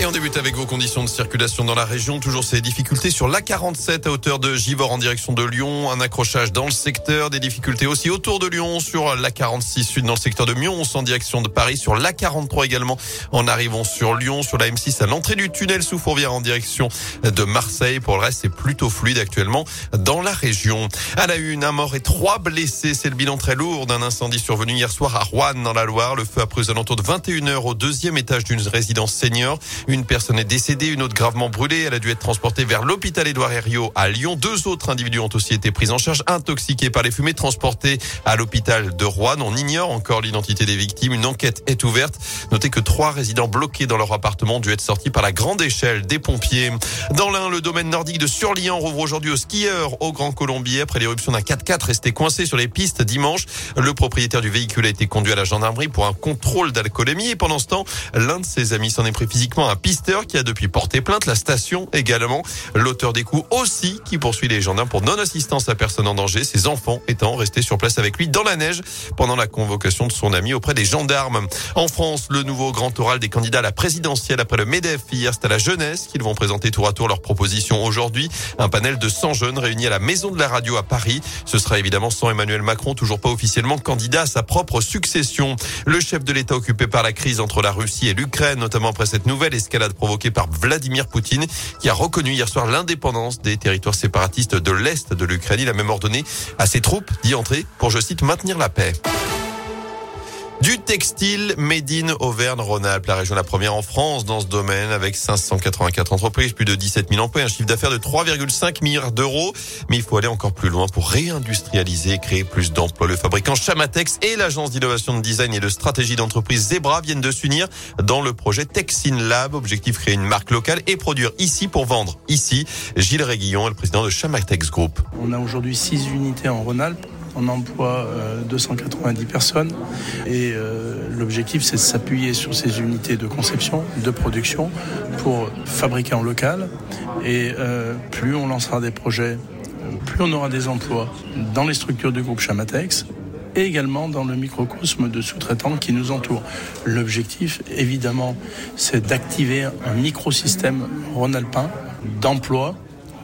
Et on débute avec vos conditions de circulation dans la région. Toujours ces difficultés sur l'A47 à hauteur de Givor en direction de Lyon. Un accrochage dans le secteur. Des difficultés aussi autour de Lyon sur l'A46 sud dans le secteur de Mions en direction de Paris. Sur l'A43 également en arrivant sur Lyon. Sur la M6 à l'entrée du tunnel sous Fourvière en direction de Marseille. Pour le reste, c'est plutôt fluide actuellement dans la région. À la une, un mort et trois blessés. C'est le bilan très lourd d'un incendie survenu hier soir à Rouen dans la Loire. Le feu a pris aux alentours de 21h au deuxième étage d'une résidence senior. Une personne est décédée, une autre gravement brûlée. Elle a dû être transportée vers l'hôpital Édouard Herriot à Lyon. Deux autres individus ont aussi été pris en charge, intoxiqués par les fumées, transportés à l'hôpital de Rouen. On ignore encore l'identité des victimes. Une enquête est ouverte. Notez que trois résidents bloqués dans leur appartement ont dû être sortis par la grande échelle des pompiers. Dans l'un, le domaine nordique de Surlian rouvre aujourd'hui aux skieurs au Grand Colombier après l'éruption d'un 4x4 resté coincé sur les pistes dimanche. Le propriétaire du véhicule a été conduit à la gendarmerie pour un contrôle d'alcoolémie et pendant ce temps, l'un de ses amis s'en est pris physiquement à pisteur qui a depuis porté plainte. La station également. L'auteur des coups aussi qui poursuit les gendarmes pour non-assistance à personne en danger. Ses enfants étant restés sur place avec lui dans la neige pendant la convocation de son ami auprès des gendarmes. En France, le nouveau grand oral des candidats à la présidentielle après le MEDEF hier, c'est à la jeunesse qu'ils vont présenter tour à tour leurs propositions aujourd'hui. Un panel de 100 jeunes réunis à la Maison de la Radio à Paris. Ce sera évidemment sans Emmanuel Macron, toujours pas officiellement candidat à sa propre succession. Le chef de l'État occupé par la crise entre la Russie et l'Ukraine, notamment après cette nouvelle escalade provoqué par Vladimir Poutine, qui a reconnu hier soir l'indépendance des territoires séparatistes de l'Est de l'Ukraine. Il a même ordonné à ses troupes d'y entrer pour, je cite, maintenir la paix. Du textile made in Auvergne-Rhône-Alpes, la région la première en France dans ce domaine avec 584 entreprises, plus de 17 000 emplois, un chiffre d'affaires de 3,5 milliards d'euros. Mais il faut aller encore plus loin pour réindustrialiser et créer plus d'emplois. Le fabricant Chamatex et l'agence d'innovation de design et de stratégie d'entreprise Zebra viennent de s'unir dans le projet Texin Lab. Objectif créer une marque locale et produire ici pour vendre ici. Gilles Réguillon est le président de Chamatex Group. On a aujourd'hui 6 unités en Rhône-Alpes on emploie 290 euh, personnes et euh, l'objectif c'est de s'appuyer sur ces unités de conception, de production pour fabriquer en local et euh, plus on lancera des projets, plus on aura des emplois dans les structures du groupe Chamatex et également dans le microcosme de sous-traitants qui nous entourent. L'objectif, évidemment, c'est d'activer un microsystème rhône-alpin d'emploi,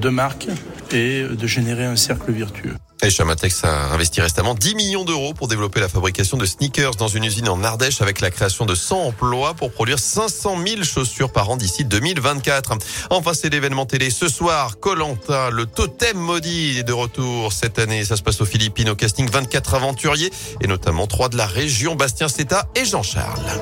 de marque et de générer un cercle vertueux. Chamatex a investi récemment 10 millions d'euros pour développer la fabrication de sneakers dans une usine en Ardèche avec la création de 100 emplois pour produire 500 000 chaussures par an d'ici 2024. Enfin, c'est l'événement télé ce soir. Colanta, le totem maudit est de retour cette année. Ça se passe aux Philippines au casting 24 aventuriers et notamment trois de la région Bastien Seta et Jean-Charles.